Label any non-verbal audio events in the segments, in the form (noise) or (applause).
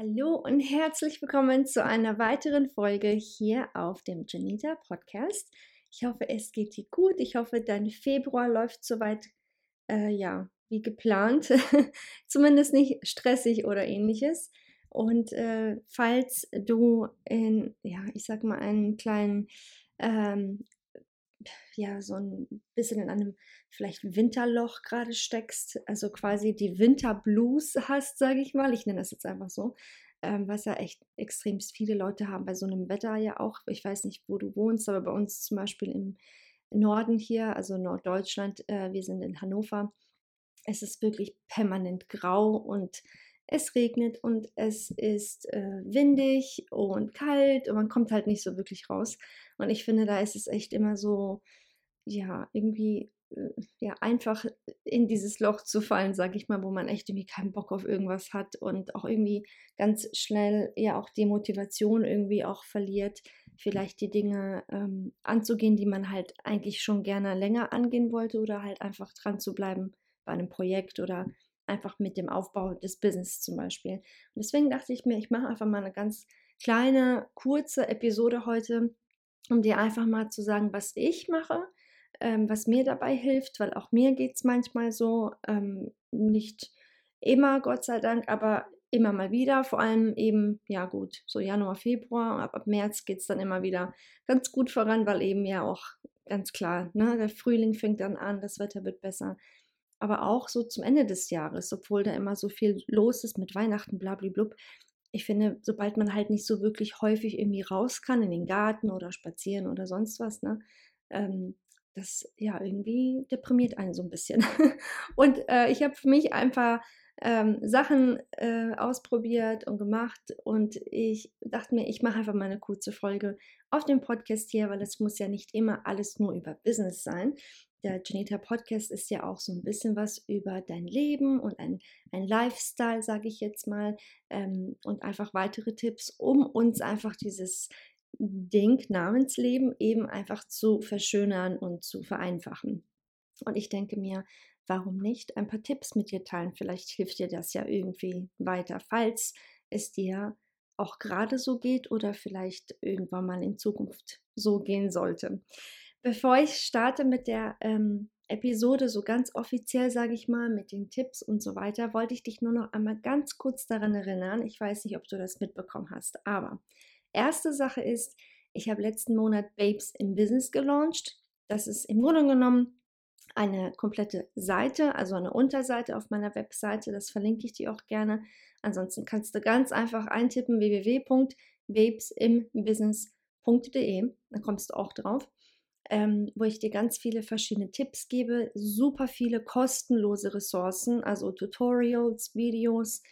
Hallo und herzlich willkommen zu einer weiteren Folge hier auf dem Janita Podcast. Ich hoffe, es geht dir gut. Ich hoffe, dein Februar läuft soweit äh, ja wie geplant, (laughs) zumindest nicht stressig oder ähnliches. Und äh, falls du in, ja, ich sag mal, einen kleinen ähm, ja, so ein bisschen in einem vielleicht Winterloch gerade steckst, also quasi die Winterblues hast, sage ich mal. Ich nenne das jetzt einfach so, ähm, was ja echt extrem viele Leute haben bei so einem Wetter ja auch. Ich weiß nicht, wo du wohnst, aber bei uns zum Beispiel im Norden hier, also Norddeutschland, äh, wir sind in Hannover, es ist wirklich permanent grau und es regnet und es ist äh, windig und kalt und man kommt halt nicht so wirklich raus. Und ich finde, da ist es echt immer so, ja, irgendwie äh, ja, einfach in dieses Loch zu fallen, sage ich mal, wo man echt irgendwie keinen Bock auf irgendwas hat und auch irgendwie ganz schnell ja auch die Motivation irgendwie auch verliert, vielleicht die Dinge ähm, anzugehen, die man halt eigentlich schon gerne länger angehen wollte oder halt einfach dran zu bleiben bei einem Projekt oder einfach mit dem Aufbau des Business zum Beispiel. Und deswegen dachte ich mir, ich mache einfach mal eine ganz kleine, kurze Episode heute, um dir einfach mal zu sagen, was ich mache, ähm, was mir dabei hilft, weil auch mir geht es manchmal so, ähm, nicht immer, Gott sei Dank, aber immer mal wieder, vor allem eben, ja gut, so Januar, Februar, ab, ab März geht es dann immer wieder ganz gut voran, weil eben ja auch ganz klar, ne, der Frühling fängt dann an, das Wetter wird besser aber auch so zum Ende des Jahres, obwohl da immer so viel los ist mit Weihnachten, blablablub. Ich finde, sobald man halt nicht so wirklich häufig irgendwie raus kann in den Garten oder spazieren oder sonst was, ne, ähm, das ja irgendwie deprimiert einen so ein bisschen. (laughs) und äh, ich habe für mich einfach ähm, Sachen äh, ausprobiert und gemacht und ich dachte mir, ich mache einfach mal eine kurze Folge auf dem Podcast hier, weil es muss ja nicht immer alles nur über Business sein der Janita Podcast ist ja auch so ein bisschen was über dein Leben und ein, ein Lifestyle, sage ich jetzt mal, ähm, und einfach weitere Tipps, um uns einfach dieses Ding namens Leben eben einfach zu verschönern und zu vereinfachen. Und ich denke mir, warum nicht ein paar Tipps mit dir teilen? Vielleicht hilft dir das ja irgendwie weiter, falls es dir auch gerade so geht oder vielleicht irgendwann mal in Zukunft so gehen sollte. Bevor ich starte mit der ähm, Episode, so ganz offiziell sage ich mal, mit den Tipps und so weiter, wollte ich dich nur noch einmal ganz kurz daran erinnern. Ich weiß nicht, ob du das mitbekommen hast, aber erste Sache ist, ich habe letzten Monat Babes im Business gelauncht. Das ist im Grunde genommen eine komplette Seite, also eine Unterseite auf meiner Webseite. Das verlinke ich dir auch gerne. Ansonsten kannst du ganz einfach eintippen www.babesimbusiness.de. Da kommst du auch drauf ähm, wo ich dir ganz viele verschiedene Tipps gebe, super viele kostenlose Ressourcen, also Tutorials, Videos,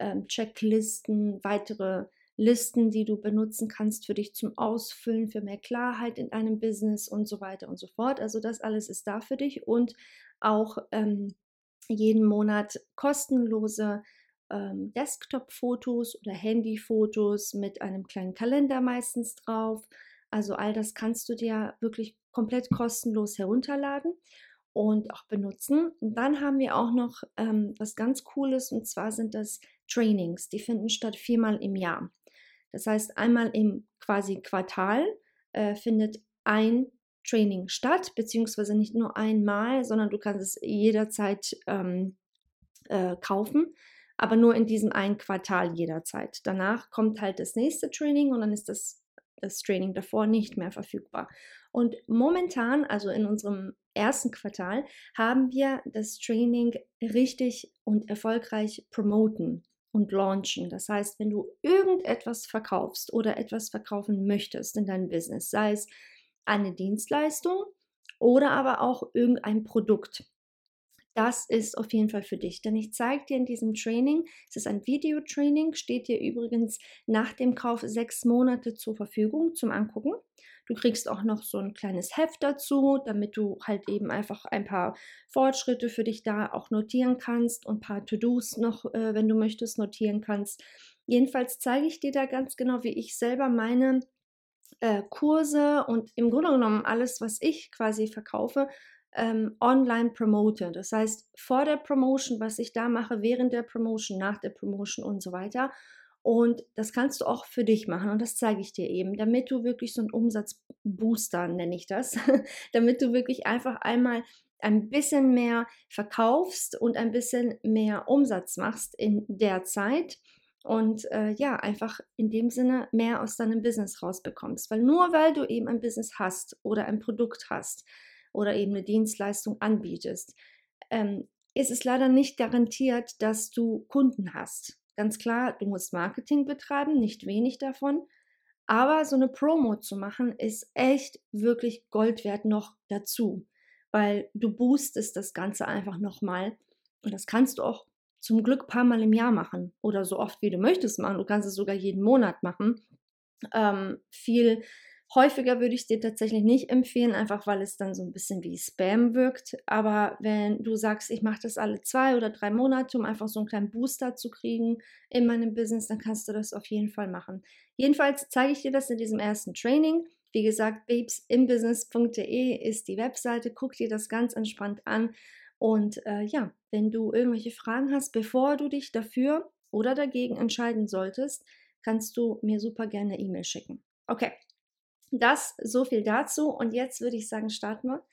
ähm, Checklisten, weitere Listen, die du benutzen kannst für dich zum Ausfüllen, für mehr Klarheit in einem Business und so weiter und so fort. Also das alles ist da für dich und auch ähm, jeden Monat kostenlose ähm, Desktop-Fotos oder Handy-Fotos mit einem kleinen Kalender meistens drauf. Also all das kannst du dir wirklich komplett kostenlos herunterladen und auch benutzen. Und dann haben wir auch noch ähm, was ganz Cooles und zwar sind das Trainings. Die finden statt viermal im Jahr. Das heißt, einmal im quasi Quartal äh, findet ein Training statt, beziehungsweise nicht nur einmal, sondern du kannst es jederzeit ähm, äh, kaufen. aber nur in diesem einen Quartal jederzeit. Danach kommt halt das nächste Training und dann ist das, das Training davor nicht mehr verfügbar. Und momentan, also in unserem ersten Quartal, haben wir das Training richtig und erfolgreich promoten und launchen. Das heißt, wenn du irgendetwas verkaufst oder etwas verkaufen möchtest in deinem Business, sei es eine Dienstleistung oder aber auch irgendein Produkt, das ist auf jeden Fall für dich. Denn ich zeige dir in diesem Training, es ist ein Videotraining, steht dir übrigens nach dem Kauf sechs Monate zur Verfügung zum Angucken. Du kriegst auch noch so ein kleines Heft dazu, damit du halt eben einfach ein paar Fortschritte für dich da auch notieren kannst und ein paar To-Dos noch, äh, wenn du möchtest, notieren kannst. Jedenfalls zeige ich dir da ganz genau, wie ich selber meine äh, Kurse und im Grunde genommen alles, was ich quasi verkaufe, ähm, online promote. Das heißt, vor der Promotion, was ich da mache, während der Promotion, nach der Promotion und so weiter. Und das kannst du auch für dich machen und das zeige ich dir eben, damit du wirklich so einen Umsatzbooster, nenne ich das, (laughs) damit du wirklich einfach einmal ein bisschen mehr verkaufst und ein bisschen mehr Umsatz machst in der Zeit und äh, ja, einfach in dem Sinne mehr aus deinem Business rausbekommst. Weil nur weil du eben ein Business hast oder ein Produkt hast oder eben eine Dienstleistung anbietest, ähm, ist es leider nicht garantiert, dass du Kunden hast. Ganz klar, du musst Marketing betreiben, nicht wenig davon. Aber so eine Promo zu machen, ist echt wirklich Gold wert noch dazu, weil du boostest das Ganze einfach nochmal. Und das kannst du auch zum Glück ein paar Mal im Jahr machen oder so oft wie du möchtest machen. Du kannst es sogar jeden Monat machen. Ähm, viel Häufiger würde ich dir tatsächlich nicht empfehlen, einfach weil es dann so ein bisschen wie Spam wirkt. Aber wenn du sagst, ich mache das alle zwei oder drei Monate, um einfach so einen kleinen Booster zu kriegen in meinem Business, dann kannst du das auf jeden Fall machen. Jedenfalls zeige ich dir das in diesem ersten Training. Wie gesagt, babesimbusiness.de ist die Webseite. Guck dir das ganz entspannt an. Und äh, ja, wenn du irgendwelche Fragen hast, bevor du dich dafür oder dagegen entscheiden solltest, kannst du mir super gerne E-Mail schicken. Okay, das so viel dazu. Und jetzt würde ich sagen, starten wir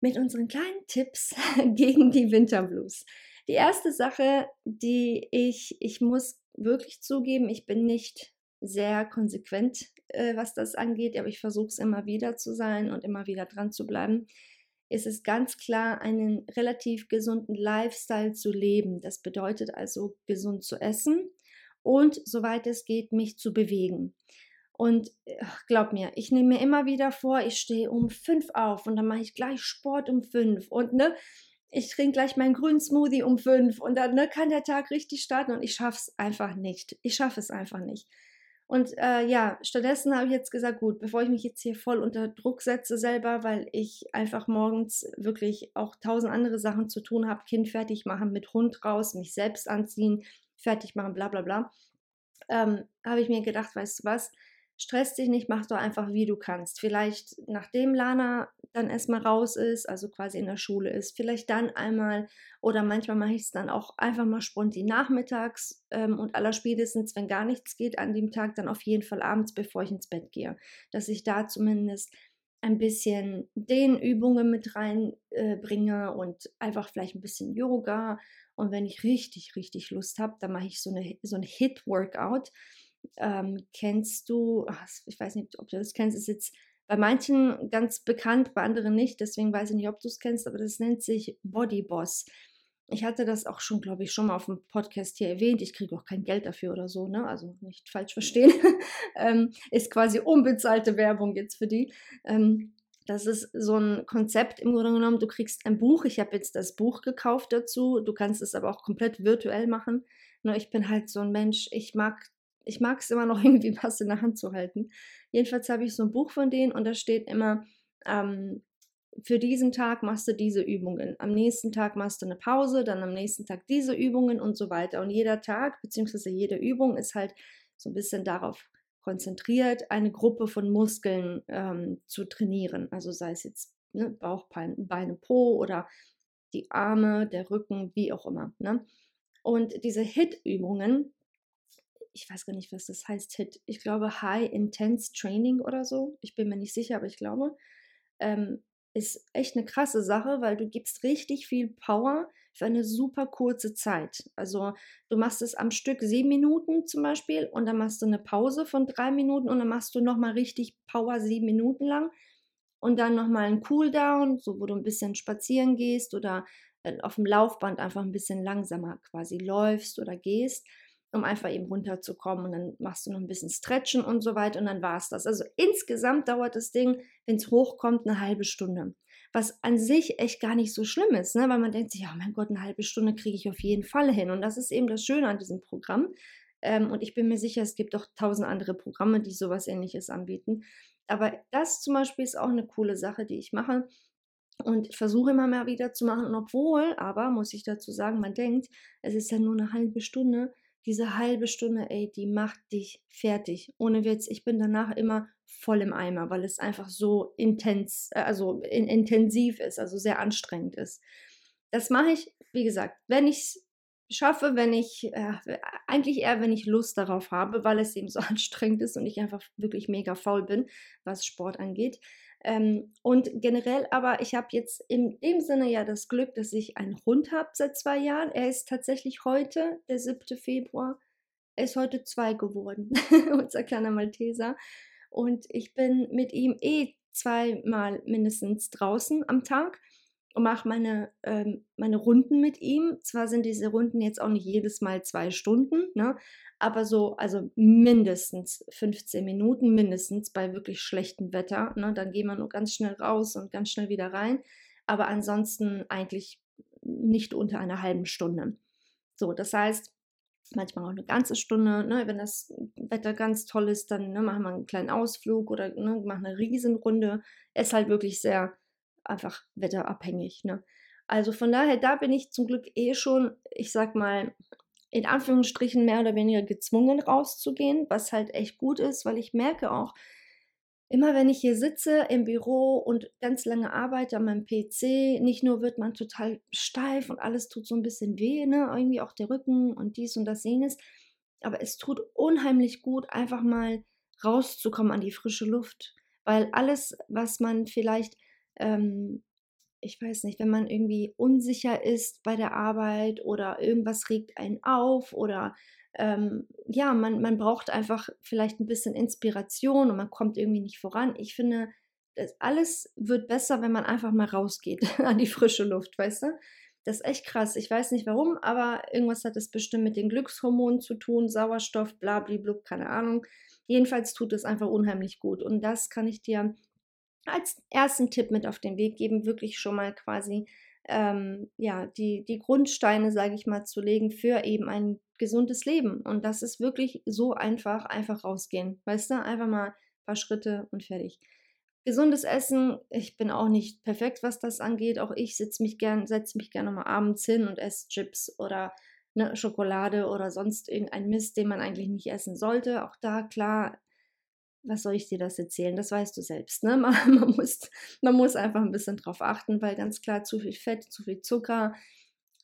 mit unseren kleinen Tipps (laughs) gegen die Winterblues. Die erste Sache, die ich, ich muss wirklich zugeben, ich bin nicht sehr konsequent, äh, was das angeht, aber ich versuche es immer wieder zu sein und immer wieder dran zu bleiben. Ist es ganz klar, einen relativ gesunden Lifestyle zu leben. Das bedeutet also gesund zu essen und, soweit es geht, mich zu bewegen. Und ach, glaub mir, ich nehme mir immer wieder vor, ich stehe um fünf auf und dann mache ich gleich Sport um fünf und ne, ich trinke gleich meinen grünen Smoothie um fünf und dann ne, kann der Tag richtig starten und ich schaffe es einfach nicht. Ich schaffe es einfach nicht. Und äh, ja, stattdessen habe ich jetzt gesagt, gut, bevor ich mich jetzt hier voll unter Druck setze selber, weil ich einfach morgens wirklich auch tausend andere Sachen zu tun habe, Kind fertig machen, mit Hund raus, mich selbst anziehen, fertig machen, bla bla bla, ähm, habe ich mir gedacht, weißt du was, stress dich nicht, mach doch einfach, wie du kannst. Vielleicht nachdem Lana dann erstmal raus ist, also quasi in der Schule ist, vielleicht dann einmal oder manchmal mache ich es dann auch einfach mal spontan nachmittags ähm, und allerspätestens, wenn gar nichts geht an dem Tag, dann auf jeden Fall abends, bevor ich ins Bett gehe, dass ich da zumindest ein bisschen den Übungen mit reinbringe äh, und einfach vielleicht ein bisschen Yoga. Und wenn ich richtig, richtig Lust habe, dann mache ich so, eine, so ein Hit-Workout ähm, kennst du, ich weiß nicht, ob du das kennst, ist jetzt bei manchen ganz bekannt, bei anderen nicht, deswegen weiß ich nicht, ob du es kennst, aber das nennt sich Body Boss. Ich hatte das auch schon, glaube ich, schon mal auf dem Podcast hier erwähnt. Ich kriege auch kein Geld dafür oder so, ne? Also nicht falsch verstehen. (laughs) ähm, ist quasi unbezahlte Werbung jetzt für die. Ähm, das ist so ein Konzept im Grunde genommen. Du kriegst ein Buch. Ich habe jetzt das Buch gekauft dazu. Du kannst es aber auch komplett virtuell machen. Nur ich bin halt so ein Mensch. Ich mag ich mag es immer noch (laughs) irgendwie was in der Hand zu halten. Jedenfalls habe ich so ein Buch von denen und da steht immer, ähm, für diesen Tag machst du diese Übungen, am nächsten Tag machst du eine Pause, dann am nächsten Tag diese Übungen und so weiter. Und jeder Tag bzw. jede Übung ist halt so ein bisschen darauf konzentriert, eine Gruppe von Muskeln ähm, zu trainieren. Also sei es jetzt ne, Bauch, Beine, Po oder die Arme, der Rücken, wie auch immer. Ne? Und diese HIT-Übungen, ich weiß gar nicht, was das heißt, HIT. Ich glaube High Intense Training oder so. Ich bin mir nicht sicher, aber ich glaube. Ähm, ist echt eine krasse Sache, weil du gibst richtig viel Power für eine super kurze Zeit. Also du machst es am Stück sieben Minuten zum Beispiel und dann machst du eine Pause von drei Minuten und dann machst du nochmal richtig Power sieben Minuten lang und dann nochmal einen Cooldown, so wo du ein bisschen spazieren gehst oder äh, auf dem Laufband einfach ein bisschen langsamer quasi läufst oder gehst um einfach eben runterzukommen. Und dann machst du noch ein bisschen Stretchen und so weiter und dann war es das. Also insgesamt dauert das Ding, wenn es hochkommt, eine halbe Stunde. Was an sich echt gar nicht so schlimm ist, ne? weil man denkt sich, ja, mein Gott, eine halbe Stunde kriege ich auf jeden Fall hin. Und das ist eben das Schöne an diesem Programm. Ähm, und ich bin mir sicher, es gibt auch tausend andere Programme, die sowas ähnliches anbieten. Aber das zum Beispiel ist auch eine coole Sache, die ich mache. Und ich versuche immer mehr wieder zu machen. Und obwohl, aber muss ich dazu sagen, man denkt, es ist ja nur eine halbe Stunde diese halbe Stunde, ey, die macht dich fertig. Ohne Witz, ich bin danach immer voll im Eimer, weil es einfach so intens, äh, also in, intensiv ist, also sehr anstrengend ist. Das mache ich, wie gesagt, wenn ich es schaffe, wenn ich, äh, eigentlich eher, wenn ich Lust darauf habe, weil es eben so (laughs) anstrengend ist und ich einfach wirklich mega faul bin, was Sport angeht. Ähm, und generell aber, ich habe jetzt in dem Sinne ja das Glück, dass ich einen Hund habe seit zwei Jahren. Er ist tatsächlich heute, der 7. Februar, er ist heute zwei geworden, (laughs) unser kleiner Malteser. Und ich bin mit ihm eh zweimal mindestens draußen am Tag und mache meine, ähm, meine Runden mit ihm. Zwar sind diese Runden jetzt auch nicht jedes Mal zwei Stunden, ne? aber so, also mindestens 15 Minuten, mindestens bei wirklich schlechtem Wetter. Ne? Dann gehen wir nur ganz schnell raus und ganz schnell wieder rein. Aber ansonsten eigentlich nicht unter einer halben Stunde. So, das heißt, manchmal auch eine ganze Stunde. Ne? Wenn das Wetter ganz toll ist, dann ne, machen wir einen kleinen Ausflug oder ne, machen eine Riesenrunde. Ist halt wirklich sehr einfach wetterabhängig. Ne? Also von daher, da bin ich zum Glück eh schon, ich sag mal, in Anführungsstrichen mehr oder weniger gezwungen rauszugehen, was halt echt gut ist, weil ich merke auch, immer wenn ich hier sitze im Büro und ganz lange arbeite an meinem PC, nicht nur wird man total steif und alles tut so ein bisschen weh, ne? irgendwie auch der Rücken und dies und das jenes, aber es tut unheimlich gut, einfach mal rauszukommen an die frische Luft, weil alles, was man vielleicht ähm, ich weiß nicht, wenn man irgendwie unsicher ist bei der Arbeit oder irgendwas regt einen auf oder ähm, ja, man, man braucht einfach vielleicht ein bisschen Inspiration und man kommt irgendwie nicht voran. Ich finde, das alles wird besser, wenn man einfach mal rausgeht (laughs) an die frische Luft, weißt du? Das ist echt krass. Ich weiß nicht warum, aber irgendwas hat es bestimmt mit den Glückshormonen zu tun, Sauerstoff, blablablub, keine Ahnung. Jedenfalls tut es einfach unheimlich gut. Und das kann ich dir als ersten Tipp mit auf den Weg geben, wirklich schon mal quasi ähm, ja, die, die Grundsteine, sage ich mal, zu legen für eben ein gesundes Leben. Und das ist wirklich so einfach, einfach rausgehen. Weißt du, einfach mal ein paar Schritte und fertig. Gesundes Essen, ich bin auch nicht perfekt, was das angeht. Auch ich setze mich gern, setze mich gerne mal abends hin und esse Chips oder eine Schokolade oder sonst irgendein Mist, den man eigentlich nicht essen sollte. Auch da, klar, was soll ich dir das erzählen? Das weißt du selbst. Ne? (laughs) Man, man, muss, man muss einfach ein bisschen drauf achten, weil ganz klar zu viel Fett, zu viel Zucker,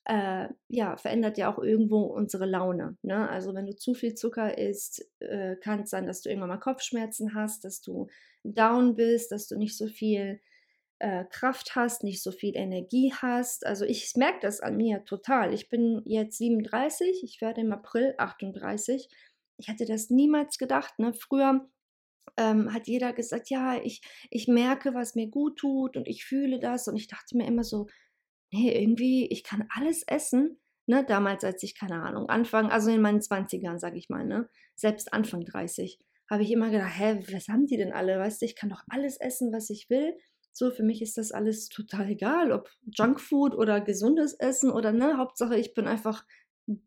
äh, ja, verändert ja auch irgendwo unsere Laune. Ne? Also wenn du zu viel Zucker isst, äh, kann es sein, dass du irgendwann mal Kopfschmerzen hast, dass du down bist, dass du nicht so viel äh, Kraft hast, nicht so viel Energie hast. Also ich merke das an mir total. Ich bin jetzt 37, ich werde im April 38. Ich hatte das niemals gedacht. Ne? Früher ähm, hat jeder gesagt, ja, ich, ich merke, was mir gut tut und ich fühle das. Und ich dachte mir immer so, nee, irgendwie, ich kann alles essen. Ne, damals, als ich, keine Ahnung, Anfang, also in meinen 20ern, sage ich mal, ne, selbst Anfang 30, habe ich immer gedacht, hä, was haben die denn alle? Weißt du, ich kann doch alles essen, was ich will. So, für mich ist das alles total egal, ob Junkfood oder gesundes Essen oder ne, Hauptsache, ich bin einfach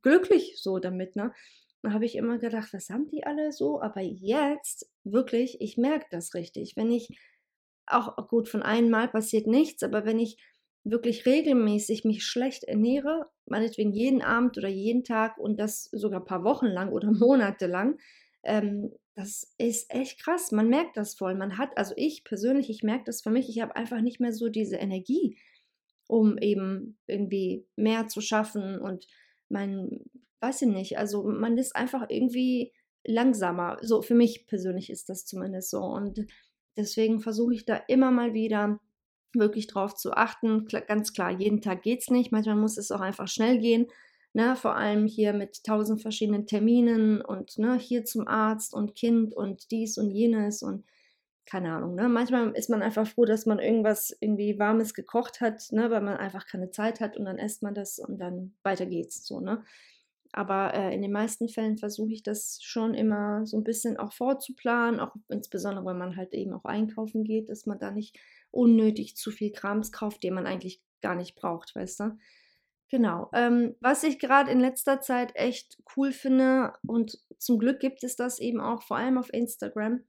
glücklich so damit, ne habe ich immer gedacht, was haben die alle so? Aber jetzt wirklich, ich merke das richtig. Wenn ich auch gut von einem Mal passiert nichts, aber wenn ich wirklich regelmäßig mich schlecht ernähre, meinetwegen jeden Abend oder jeden Tag und das sogar ein paar Wochen lang oder (laughs) Monate lang, ähm, das ist echt krass. Man merkt das voll. Man hat, also ich persönlich, ich merke das für mich, ich habe einfach nicht mehr so diese Energie, um eben irgendwie mehr zu schaffen und mein weiß ich nicht, also man ist einfach irgendwie langsamer. So für mich persönlich ist das zumindest so. Und deswegen versuche ich da immer mal wieder wirklich darauf zu achten. Ganz klar, jeden Tag geht es nicht. Manchmal muss es auch einfach schnell gehen. Ne, vor allem hier mit tausend verschiedenen Terminen und ne, hier zum Arzt und Kind und dies und jenes und keine Ahnung. Ne? Manchmal ist man einfach froh, dass man irgendwas irgendwie Warmes gekocht hat, ne, weil man einfach keine Zeit hat und dann isst man das und dann weiter geht's so. Ne? Aber äh, in den meisten Fällen versuche ich das schon immer so ein bisschen auch vorzuplanen, auch insbesondere wenn man halt eben auch einkaufen geht, dass man da nicht unnötig zu viel Krams kauft, den man eigentlich gar nicht braucht, weißt du? Genau. Ähm, was ich gerade in letzter Zeit echt cool finde und zum Glück gibt es das eben auch vor allem auf Instagram.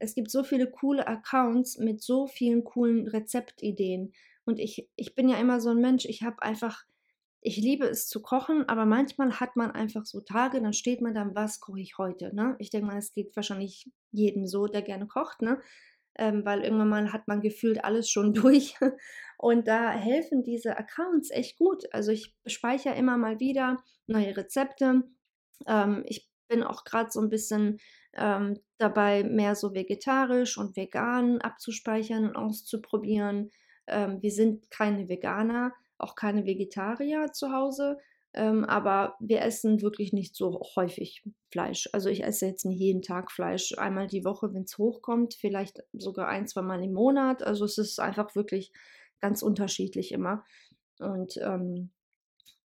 Es gibt so viele coole Accounts mit so vielen coolen Rezeptideen. Und ich, ich bin ja immer so ein Mensch, ich habe einfach ich liebe es zu kochen, aber manchmal hat man einfach so Tage, dann steht man dann, was koche ich heute? Ne? Ich denke mal, es geht wahrscheinlich jedem so, der gerne kocht, ne? Ähm, weil irgendwann mal hat man gefühlt alles schon (laughs) durch. Und da helfen diese Accounts echt gut. Also ich speichere immer mal wieder neue Rezepte. Ähm, ich bin auch gerade so ein bisschen ähm, dabei, mehr so vegetarisch und vegan abzuspeichern und auszuprobieren. Ähm, wir sind keine Veganer, auch keine Vegetarier zu Hause, ähm, aber wir essen wirklich nicht so häufig Fleisch. Also ich esse jetzt nicht jeden Tag Fleisch, einmal die Woche, wenn es hochkommt, vielleicht sogar ein, zwei Mal im Monat. Also es ist einfach wirklich ganz unterschiedlich immer. Und ähm,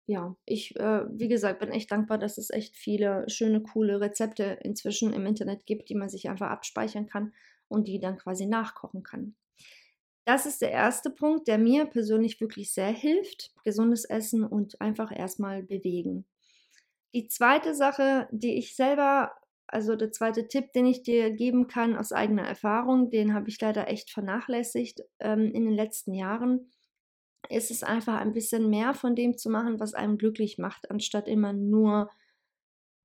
ja, ich, äh, wie gesagt, bin echt dankbar, dass es echt viele schöne, coole Rezepte inzwischen im Internet gibt, die man sich einfach abspeichern kann und die dann quasi nachkochen kann. Das ist der erste Punkt, der mir persönlich wirklich sehr hilft. Gesundes Essen und einfach erstmal bewegen. Die zweite Sache, die ich selber, also der zweite Tipp, den ich dir geben kann aus eigener Erfahrung, den habe ich leider echt vernachlässigt ähm, in den letzten Jahren, ist es einfach ein bisschen mehr von dem zu machen, was einem glücklich macht, anstatt immer nur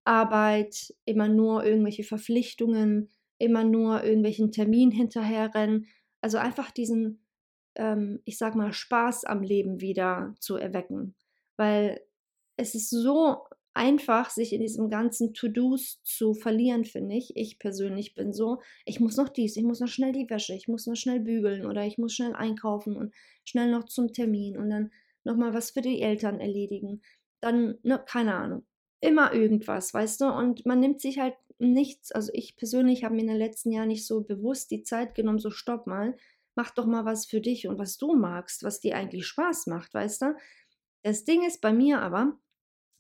Arbeit, immer nur irgendwelche Verpflichtungen, immer nur irgendwelchen Termin hinterherrennen also einfach diesen, ähm, ich sag mal, Spaß am Leben wieder zu erwecken. Weil es ist so einfach, sich in diesem ganzen To-Dos zu verlieren, finde ich. Ich persönlich bin so, ich muss noch dies, ich muss noch schnell die Wäsche, ich muss noch schnell bügeln oder ich muss schnell einkaufen und schnell noch zum Termin und dann nochmal was für die Eltern erledigen. Dann, ne, keine Ahnung. Immer irgendwas, weißt du? Und man nimmt sich halt nichts, also ich persönlich habe mir in den letzten Jahren nicht so bewusst die Zeit genommen, so stopp mal, mach doch mal was für dich und was du magst, was dir eigentlich Spaß macht, weißt du? Das Ding ist bei mir aber,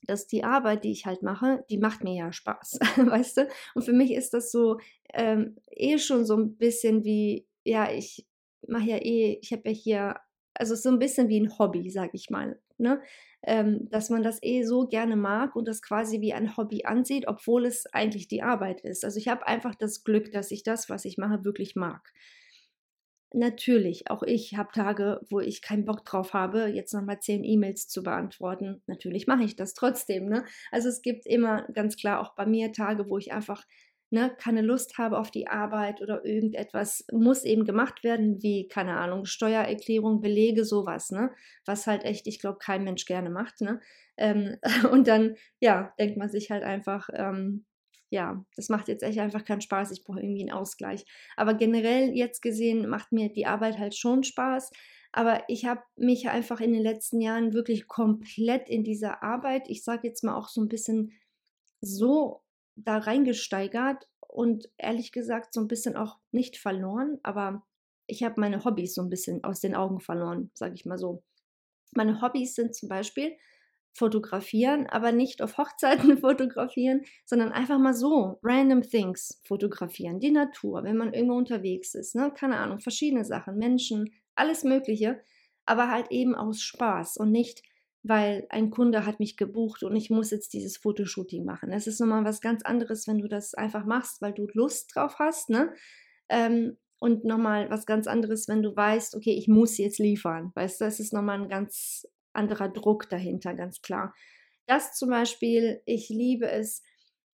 dass die Arbeit, die ich halt mache, die macht mir ja Spaß, (laughs) weißt du? Und für mich ist das so ähm, eh schon so ein bisschen wie, ja, ich mache ja eh, ich habe ja hier, also so ein bisschen wie ein Hobby, sag ich mal, ne? Ähm, dass man das eh so gerne mag und das quasi wie ein Hobby ansieht, obwohl es eigentlich die Arbeit ist. Also ich habe einfach das Glück, dass ich das, was ich mache, wirklich mag. Natürlich, auch ich habe Tage, wo ich keinen Bock drauf habe, jetzt nochmal zehn E-Mails zu beantworten. Natürlich mache ich das trotzdem. Ne? Also es gibt immer ganz klar auch bei mir Tage, wo ich einfach ne, keine Lust habe auf die Arbeit oder irgendetwas muss eben gemacht werden, wie, keine Ahnung, Steuererklärung, Belege, sowas, ne? Was halt echt, ich glaube, kein Mensch gerne macht, ne? Ähm, (laughs) und dann, ja, denkt man sich halt einfach, ähm, ja, das macht jetzt echt einfach keinen Spaß, ich brauche irgendwie einen Ausgleich. Aber generell jetzt gesehen macht mir die Arbeit halt schon Spaß. Aber ich habe mich einfach in den letzten Jahren wirklich komplett in dieser Arbeit, ich sage jetzt mal auch so ein bisschen so da reingesteigert und ehrlich gesagt so ein bisschen auch nicht verloren, aber ich habe meine Hobbys so ein bisschen aus den Augen verloren, sage ich mal so. Meine Hobbys sind zum Beispiel fotografieren, aber nicht auf Hochzeiten (laughs) fotografieren, sondern einfach mal so random things fotografieren, die Natur, wenn man irgendwo unterwegs ist, ne? keine Ahnung, verschiedene Sachen, Menschen, alles Mögliche, aber halt eben aus Spaß und nicht weil ein Kunde hat mich gebucht und ich muss jetzt dieses Fotoshooting machen. Das ist nochmal was ganz anderes, wenn du das einfach machst, weil du Lust drauf hast, ne? Ähm, und nochmal was ganz anderes, wenn du weißt, okay, ich muss jetzt liefern. Weißt du, das ist nochmal ein ganz anderer Druck dahinter, ganz klar. Das zum Beispiel, ich liebe es,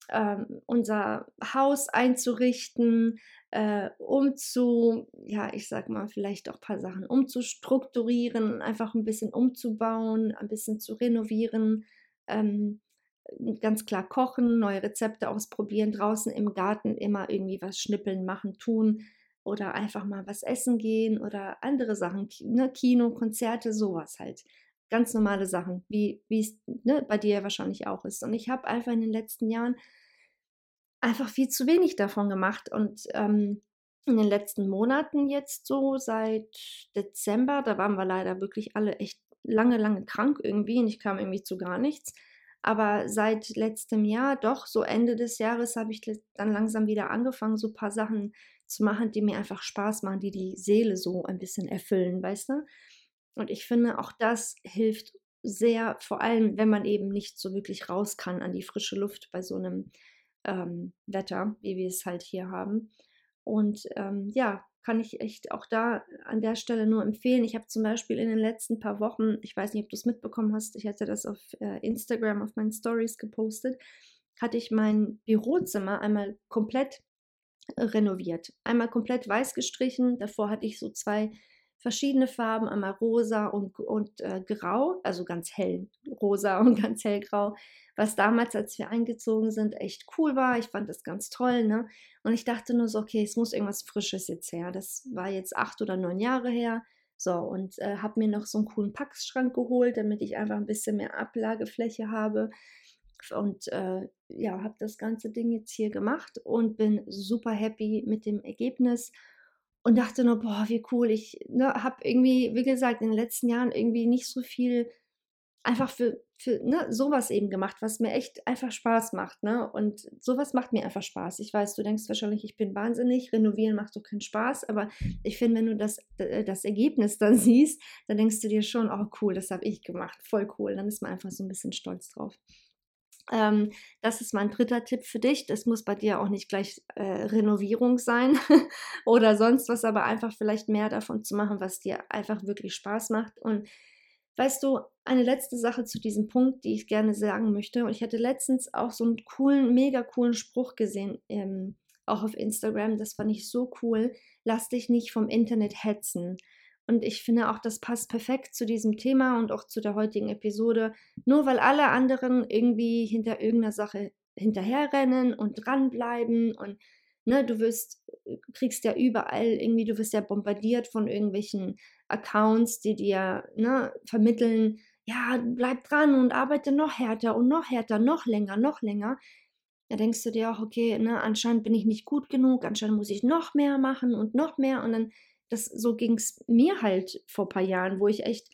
ähm, unser Haus einzurichten, äh, um zu, ja, ich sag mal, vielleicht auch ein paar Sachen umzustrukturieren, einfach ein bisschen umzubauen, ein bisschen zu renovieren, ähm, ganz klar kochen, neue Rezepte ausprobieren, draußen im Garten immer irgendwie was schnippeln, machen, tun oder einfach mal was essen gehen oder andere Sachen, ne, Kino, Konzerte, sowas halt. Ganz normale Sachen, wie es ne, bei dir wahrscheinlich auch ist. Und ich habe einfach in den letzten Jahren einfach viel zu wenig davon gemacht und ähm, in den letzten Monaten jetzt so seit Dezember, da waren wir leider wirklich alle echt lange, lange krank irgendwie und ich kam irgendwie zu gar nichts. Aber seit letztem Jahr, doch so Ende des Jahres, habe ich dann langsam wieder angefangen, so ein paar Sachen zu machen, die mir einfach Spaß machen, die die Seele so ein bisschen erfüllen, weißt du? Und ich finde, auch das hilft sehr, vor allem, wenn man eben nicht so wirklich raus kann an die frische Luft bei so einem ähm, Wetter, wie wir es halt hier haben. Und ähm, ja, kann ich echt auch da an der Stelle nur empfehlen. Ich habe zum Beispiel in den letzten paar Wochen, ich weiß nicht, ob du es mitbekommen hast, ich hatte das auf äh, Instagram, auf meinen Stories gepostet, hatte ich mein Bürozimmer einmal komplett renoviert. Einmal komplett weiß gestrichen. Davor hatte ich so zwei verschiedene Farben, einmal rosa und, und äh, grau, also ganz hell rosa und (laughs) ganz hellgrau was damals, als wir eingezogen sind, echt cool war. Ich fand das ganz toll, ne? Und ich dachte nur so, okay, es muss irgendwas Frisches jetzt her. Das war jetzt acht oder neun Jahre her. So, und äh, habe mir noch so einen coolen Packschrank geholt, damit ich einfach ein bisschen mehr Ablagefläche habe. Und äh, ja, habe das ganze Ding jetzt hier gemacht und bin super happy mit dem Ergebnis und dachte nur, boah, wie cool. Ich ne, habe irgendwie, wie gesagt, in den letzten Jahren irgendwie nicht so viel einfach für, für ne, sowas eben gemacht, was mir echt einfach Spaß macht. Ne? Und sowas macht mir einfach Spaß. Ich weiß, du denkst wahrscheinlich, ich bin wahnsinnig, renovieren macht so keinen Spaß, aber ich finde, wenn du das, das Ergebnis dann (laughs) siehst, dann denkst du dir schon, oh cool, das habe ich gemacht, voll cool. Dann ist man einfach so ein bisschen stolz drauf. Ähm, das ist mein dritter Tipp für dich. Das muss bei dir auch nicht gleich äh, Renovierung sein (laughs) oder sonst was, aber einfach vielleicht mehr davon zu machen, was dir einfach wirklich Spaß macht. Und Weißt du, eine letzte Sache zu diesem Punkt, die ich gerne sagen möchte. Und ich hatte letztens auch so einen coolen, mega coolen Spruch gesehen, ähm, auch auf Instagram. Das fand ich so cool. Lass dich nicht vom Internet hetzen. Und ich finde auch, das passt perfekt zu diesem Thema und auch zu der heutigen Episode. Nur weil alle anderen irgendwie hinter irgendeiner Sache hinterherrennen und dranbleiben und ne, du wirst, kriegst ja überall irgendwie, du wirst ja bombardiert von irgendwelchen Accounts, die dir ne, vermitteln, ja, bleib dran und arbeite noch härter und noch härter, noch länger, noch länger. Da denkst du dir auch, okay, ne, anscheinend bin ich nicht gut genug, anscheinend muss ich noch mehr machen und noch mehr. Und dann, das, so ging es mir halt vor ein paar Jahren, wo ich echt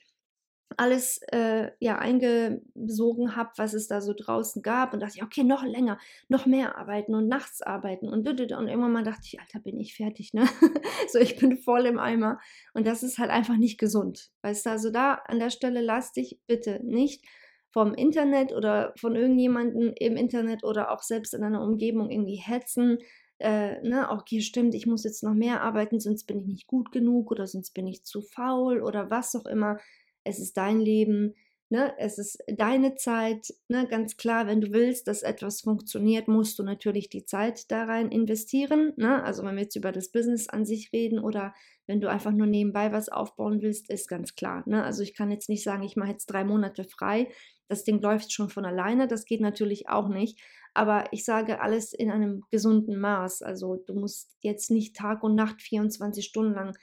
alles äh, ja eingesogen habe, was es da so draußen gab und dachte ich, okay, noch länger, noch mehr arbeiten und nachts arbeiten und und irgendwann mal dachte ich, Alter, bin ich fertig, ne? (laughs) so, ich bin voll im Eimer und das ist halt einfach nicht gesund, weißt du? Also da an der Stelle lass dich bitte nicht vom Internet oder von irgendjemandem im Internet oder auch selbst in einer Umgebung irgendwie hetzen, äh, ne, okay, stimmt, ich muss jetzt noch mehr arbeiten, sonst bin ich nicht gut genug oder sonst bin ich zu faul oder was auch immer es ist dein Leben, ne? es ist deine Zeit. Ne? Ganz klar, wenn du willst, dass etwas funktioniert, musst du natürlich die Zeit da rein investieren. Ne? Also wenn wir jetzt über das Business an sich reden oder wenn du einfach nur nebenbei was aufbauen willst, ist ganz klar. Ne? Also ich kann jetzt nicht sagen, ich mache jetzt drei Monate frei. Das Ding läuft schon von alleine. Das geht natürlich auch nicht. Aber ich sage alles in einem gesunden Maß. Also du musst jetzt nicht Tag und Nacht 24 Stunden lang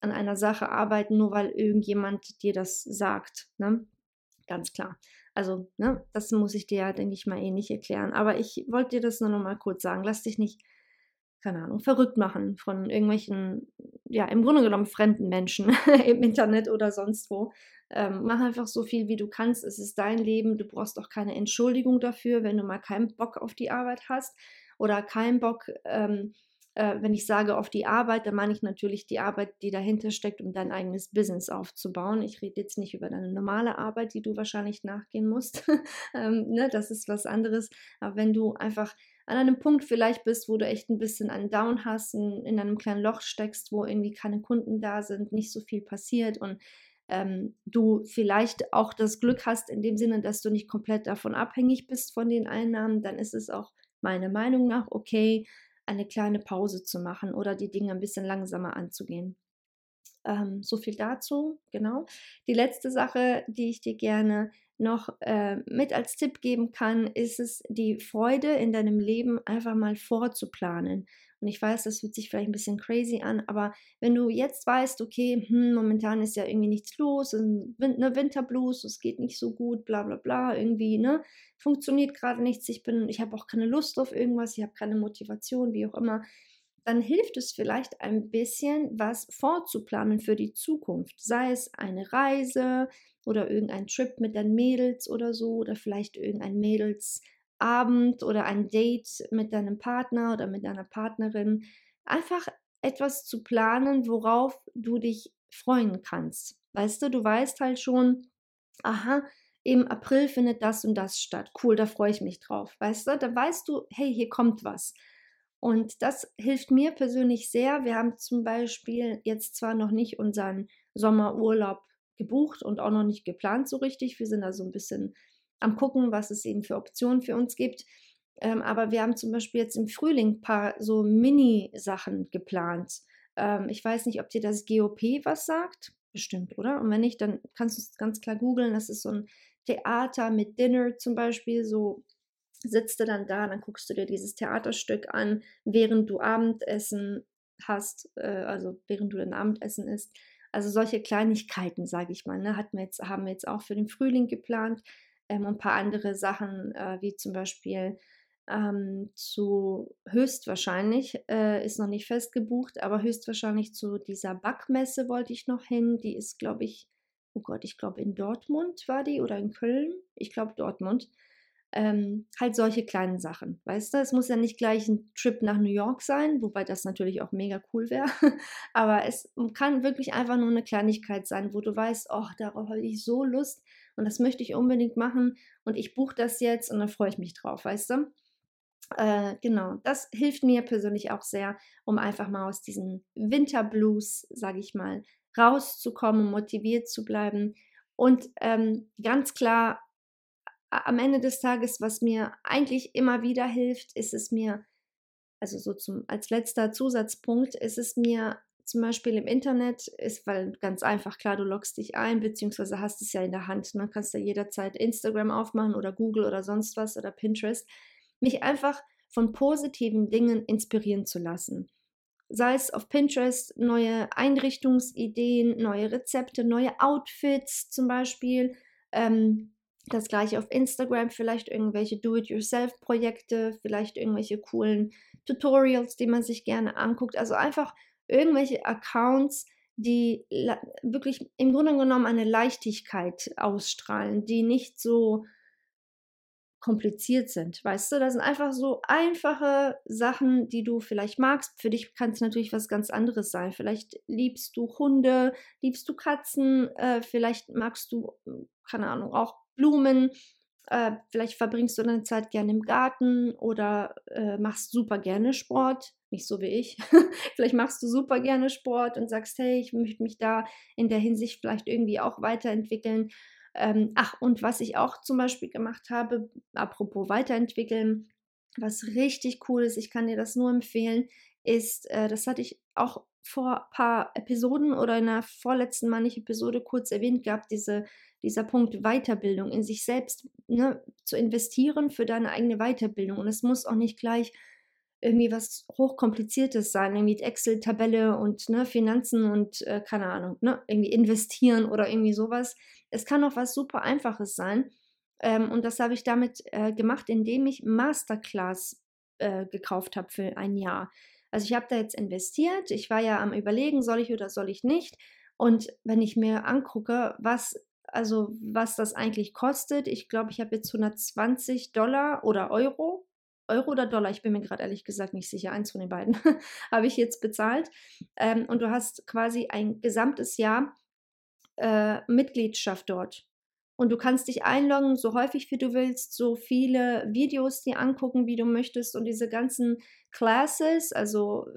an einer Sache arbeiten, nur weil irgendjemand dir das sagt. Ne? Ganz klar. Also, ne, das muss ich dir ja, denke ich mal, eh nicht erklären. Aber ich wollte dir das nur noch mal kurz sagen. Lass dich nicht, keine Ahnung, verrückt machen von irgendwelchen, ja, im Grunde genommen fremden Menschen (laughs) im Internet oder sonst wo. Ähm, mach einfach so viel, wie du kannst. Es ist dein Leben. Du brauchst auch keine Entschuldigung dafür, wenn du mal keinen Bock auf die Arbeit hast oder keinen Bock, ähm, äh, wenn ich sage auf die Arbeit, dann meine ich natürlich die Arbeit, die dahinter steckt, um dein eigenes Business aufzubauen. Ich rede jetzt nicht über deine normale Arbeit, die du wahrscheinlich nachgehen musst. (laughs) ähm, ne, das ist was anderes. Aber wenn du einfach an einem Punkt vielleicht bist, wo du echt ein bisschen einen Down hast, in, in einem kleinen Loch steckst, wo irgendwie keine Kunden da sind, nicht so viel passiert und ähm, du vielleicht auch das Glück hast, in dem Sinne, dass du nicht komplett davon abhängig bist von den Einnahmen, dann ist es auch meiner Meinung nach okay, eine kleine Pause zu machen oder die Dinge ein bisschen langsamer anzugehen. Ähm, so viel dazu, genau. Die letzte Sache, die ich dir gerne noch äh, mit als Tipp geben kann, ist es, die Freude in deinem Leben einfach mal vorzuplanen. Und ich weiß, das fühlt sich vielleicht ein bisschen crazy an, aber wenn du jetzt weißt, okay, hm, momentan ist ja irgendwie nichts los, eine Winterblues, es geht nicht so gut, bla bla bla, irgendwie, ne, funktioniert gerade nichts, ich bin, ich habe auch keine Lust auf irgendwas, ich habe keine Motivation, wie auch immer, dann hilft es vielleicht ein bisschen, was vorzuplanen für die Zukunft. Sei es eine Reise oder irgendein Trip mit deinen Mädels oder so oder vielleicht irgendein Mädelsabend oder ein Date mit deinem Partner oder mit deiner Partnerin. Einfach etwas zu planen, worauf du dich freuen kannst. Weißt du, du weißt halt schon, aha, im April findet das und das statt. Cool, da freue ich mich drauf. Weißt du, da weißt du, hey, hier kommt was. Und das hilft mir persönlich sehr. Wir haben zum Beispiel jetzt zwar noch nicht unseren Sommerurlaub gebucht und auch noch nicht geplant so richtig. Wir sind da so ein bisschen am gucken, was es eben für Optionen für uns gibt. Ähm, aber wir haben zum Beispiel jetzt im Frühling ein paar so Mini-Sachen geplant. Ähm, ich weiß nicht, ob dir das GOP was sagt. Bestimmt, oder? Und wenn nicht, dann kannst du es ganz klar googeln. Das ist so ein Theater mit Dinner zum Beispiel, so sitzt du dann da, dann guckst du dir dieses Theaterstück an, während du Abendessen hast, äh, also während du dein Abendessen isst. Also solche Kleinigkeiten, sage ich mal, ne, hatten wir jetzt, haben wir jetzt auch für den Frühling geplant. Ähm, ein paar andere Sachen, äh, wie zum Beispiel ähm, zu höchstwahrscheinlich, äh, ist noch nicht festgebucht, aber höchstwahrscheinlich zu dieser Backmesse wollte ich noch hin. Die ist, glaube ich, oh Gott, ich glaube in Dortmund war die oder in Köln. Ich glaube Dortmund. Ähm, halt solche kleinen Sachen, weißt du? Es muss ja nicht gleich ein Trip nach New York sein, wobei das natürlich auch mega cool wäre. (laughs) Aber es kann wirklich einfach nur eine Kleinigkeit sein, wo du weißt, oh, darauf habe ich so Lust und das möchte ich unbedingt machen und ich buche das jetzt und dann freue ich mich drauf, weißt du? Äh, genau, das hilft mir persönlich auch sehr, um einfach mal aus diesen Winterblues, sage ich mal, rauszukommen, motiviert zu bleiben und ähm, ganz klar am Ende des Tages, was mir eigentlich immer wieder hilft, ist es mir, also so zum, als letzter Zusatzpunkt, ist es mir zum Beispiel im Internet, ist, weil ganz einfach, klar, du loggst dich ein, beziehungsweise hast es ja in der Hand, ne? kannst ja jederzeit Instagram aufmachen oder Google oder sonst was oder Pinterest, mich einfach von positiven Dingen inspirieren zu lassen. Sei es auf Pinterest neue Einrichtungsideen, neue Rezepte, neue Outfits zum Beispiel, ähm, das gleiche auf Instagram, vielleicht irgendwelche Do-it-yourself-Projekte, vielleicht irgendwelche coolen Tutorials, die man sich gerne anguckt. Also einfach irgendwelche Accounts, die wirklich im Grunde genommen eine Leichtigkeit ausstrahlen, die nicht so kompliziert sind. Weißt du, das sind einfach so einfache Sachen, die du vielleicht magst. Für dich kann es natürlich was ganz anderes sein. Vielleicht liebst du Hunde, liebst du Katzen, äh, vielleicht magst du, keine Ahnung, auch Blumen. Äh, vielleicht verbringst du deine Zeit gerne im Garten oder äh, machst super gerne Sport, nicht so wie ich. (laughs) vielleicht machst du super gerne Sport und sagst, hey, ich möchte mich da in der Hinsicht vielleicht irgendwie auch weiterentwickeln. Ähm, ach, und was ich auch zum Beispiel gemacht habe, apropos weiterentwickeln, was richtig cool ist, ich kann dir das nur empfehlen, ist, äh, das hatte ich auch vor ein paar Episoden oder in der vorletzten Mal nicht Episode kurz erwähnt gehabt, diese dieser Punkt Weiterbildung, in sich selbst ne, zu investieren für deine eigene Weiterbildung. Und es muss auch nicht gleich irgendwie was hochkompliziertes sein, irgendwie Excel-Tabelle und ne, Finanzen und äh, keine Ahnung, ne, irgendwie investieren oder irgendwie sowas. Es kann auch was super Einfaches sein. Ähm, und das habe ich damit äh, gemacht, indem ich Masterclass äh, gekauft habe für ein Jahr. Also ich habe da jetzt investiert. Ich war ja am Überlegen, soll ich oder soll ich nicht. Und wenn ich mir angucke, was also was das eigentlich kostet. Ich glaube, ich habe jetzt 120 Dollar oder Euro. Euro oder Dollar, ich bin mir gerade ehrlich gesagt nicht sicher, eins von den beiden (laughs) habe ich jetzt bezahlt. Ähm, und du hast quasi ein gesamtes Jahr äh, Mitgliedschaft dort. Und du kannst dich einloggen, so häufig wie du willst, so viele Videos dir angucken, wie du möchtest. Und diese ganzen Classes, also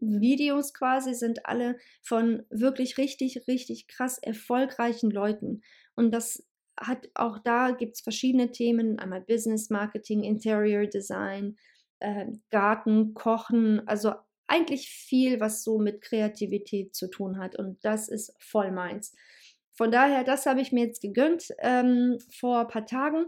Videos quasi, sind alle von wirklich richtig, richtig krass erfolgreichen Leuten. Und das hat auch da gibt es verschiedene Themen, einmal Business Marketing, Interior Design, äh, Garten, Kochen, also eigentlich viel, was so mit Kreativität zu tun hat. Und das ist voll meins. Von daher, das habe ich mir jetzt gegönnt ähm, vor ein paar Tagen.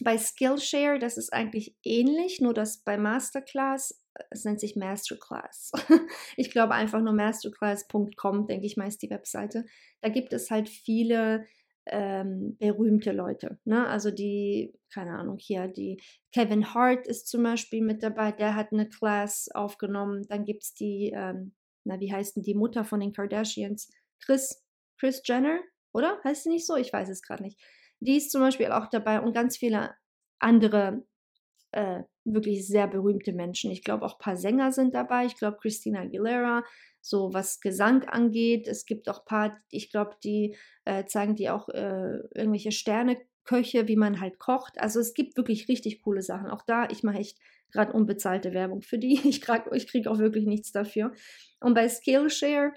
Bei Skillshare, das ist eigentlich ähnlich, nur dass bei Masterclass, es nennt sich Masterclass. (laughs) ich glaube einfach nur masterclass.com, denke ich mal, ist die Webseite. Da gibt es halt viele ähm, berühmte Leute. Ne? Also die, keine Ahnung, hier, die Kevin Hart ist zum Beispiel mit dabei, der hat eine Class aufgenommen. Dann gibt es die, ähm, na, wie heißt denn die Mutter von den Kardashians? Chris, Chris Jenner, oder? Heißt sie nicht so? Ich weiß es gerade nicht. Die ist zum Beispiel auch dabei und ganz viele andere äh, wirklich sehr berühmte Menschen. Ich glaube auch ein paar Sänger sind dabei. Ich glaube Christina Aguilera, so was Gesang angeht. Es gibt auch ein paar, ich glaube, die äh, zeigen die auch äh, irgendwelche Sterneköche, wie man halt kocht. Also es gibt wirklich richtig coole Sachen. Auch da, ich mache echt gerade unbezahlte Werbung für die. (laughs) Ich, ich kriege auch wirklich nichts dafür. Und bei Skillshare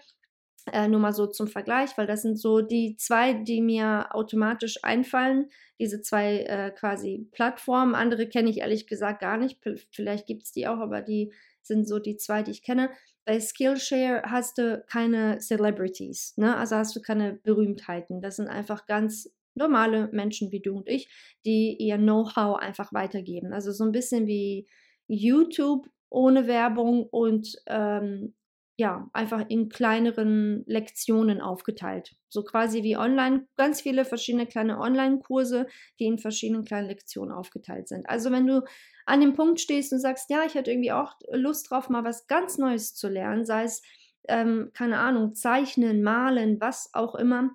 äh, nur mal so zum Vergleich, weil das sind so die zwei, die mir automatisch einfallen. Diese zwei äh, quasi Plattformen. Andere kenne ich ehrlich gesagt gar nicht. Vielleicht gibt es die auch, aber die sind so die zwei, die ich kenne. Bei Skillshare hast du keine Celebrities, ne? also hast du keine Berühmtheiten. Das sind einfach ganz normale Menschen wie du und ich, die ihr Know-how einfach weitergeben. Also so ein bisschen wie YouTube ohne Werbung und ähm, ja, einfach in kleineren Lektionen aufgeteilt. So quasi wie online, ganz viele verschiedene kleine Online-Kurse, die in verschiedenen kleinen Lektionen aufgeteilt sind. Also wenn du an dem Punkt stehst und sagst, ja, ich hätte irgendwie auch Lust drauf, mal was ganz Neues zu lernen, sei es, ähm, keine Ahnung, zeichnen, malen, was auch immer,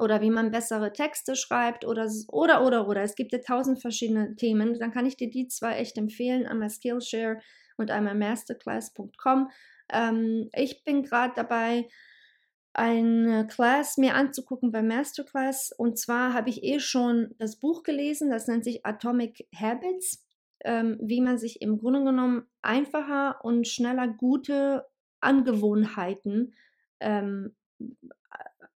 oder wie man bessere Texte schreibt oder oder oder oder es gibt ja tausend verschiedene Themen, dann kann ich dir die zwei echt empfehlen, einmal Skillshare und einmal masterclass.com ähm, ich bin gerade dabei, eine Class mir anzugucken bei Masterclass. Und zwar habe ich eh schon das Buch gelesen, das nennt sich Atomic Habits, ähm, wie man sich im Grunde genommen einfacher und schneller gute Angewohnheiten ähm,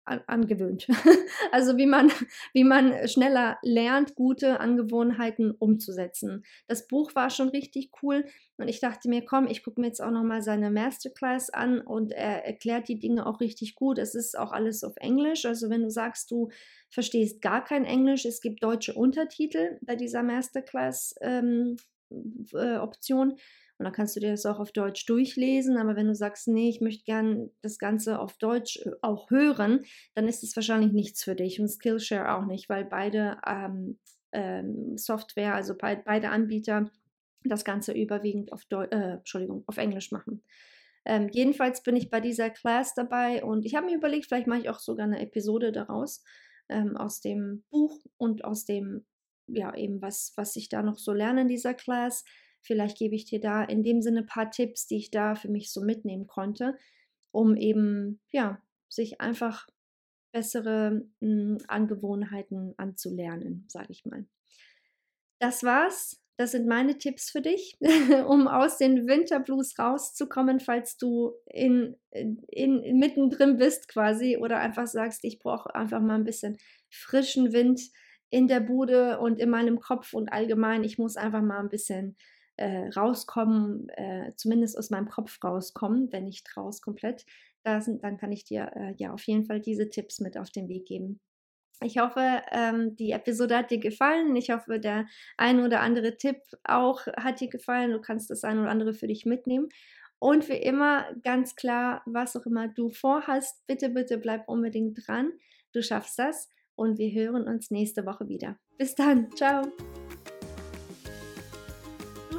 angewöhnt. (laughs) also wie man, wie man schneller lernt, gute Angewohnheiten umzusetzen. Das Buch war schon richtig cool und ich dachte mir, komm, ich gucke mir jetzt auch nochmal seine Masterclass an und er erklärt die Dinge auch richtig gut. Es ist auch alles auf Englisch. Also wenn du sagst, du verstehst gar kein Englisch, es gibt deutsche Untertitel bei dieser Masterclass ähm, äh, Option und dann kannst du dir das auch auf Deutsch durchlesen. Aber wenn du sagst, nee, ich möchte gern das Ganze auf Deutsch äh, auch hören, dann ist es wahrscheinlich nichts für dich und Skillshare auch nicht, weil beide ähm, ähm, Software, also be beide Anbieter, das Ganze überwiegend auf, Deu äh, Entschuldigung, auf Englisch machen. Ähm, jedenfalls bin ich bei dieser Class dabei und ich habe mir überlegt, vielleicht mache ich auch sogar eine Episode daraus, ähm, aus dem Buch und aus dem, ja, eben was, was ich da noch so lerne in dieser Class. Vielleicht gebe ich dir da in dem Sinne ein paar Tipps, die ich da für mich so mitnehmen konnte, um eben, ja, sich einfach bessere mh, hm, Angewohnheiten anzulernen, sage ich mal. Das war's. Das sind meine Tipps für dich, (laughs) um aus den Winterblues rauszukommen, falls du in, in, mittendrin bist quasi oder einfach sagst, ich brauche einfach mal ein bisschen frischen Wind in der Bude und in meinem Kopf und allgemein. Ich muss einfach mal ein bisschen äh, rauskommen, äh, zumindest aus meinem Kopf rauskommen, wenn nicht raus komplett, sind, dann kann ich dir äh, ja auf jeden Fall diese Tipps mit auf den Weg geben. Ich hoffe, ähm, die Episode hat dir gefallen. Ich hoffe, der ein oder andere Tipp auch hat dir gefallen. Du kannst das ein oder andere für dich mitnehmen. Und wie immer, ganz klar, was auch immer du vorhast, bitte, bitte bleib unbedingt dran. Du schaffst das und wir hören uns nächste Woche wieder. Bis dann. Ciao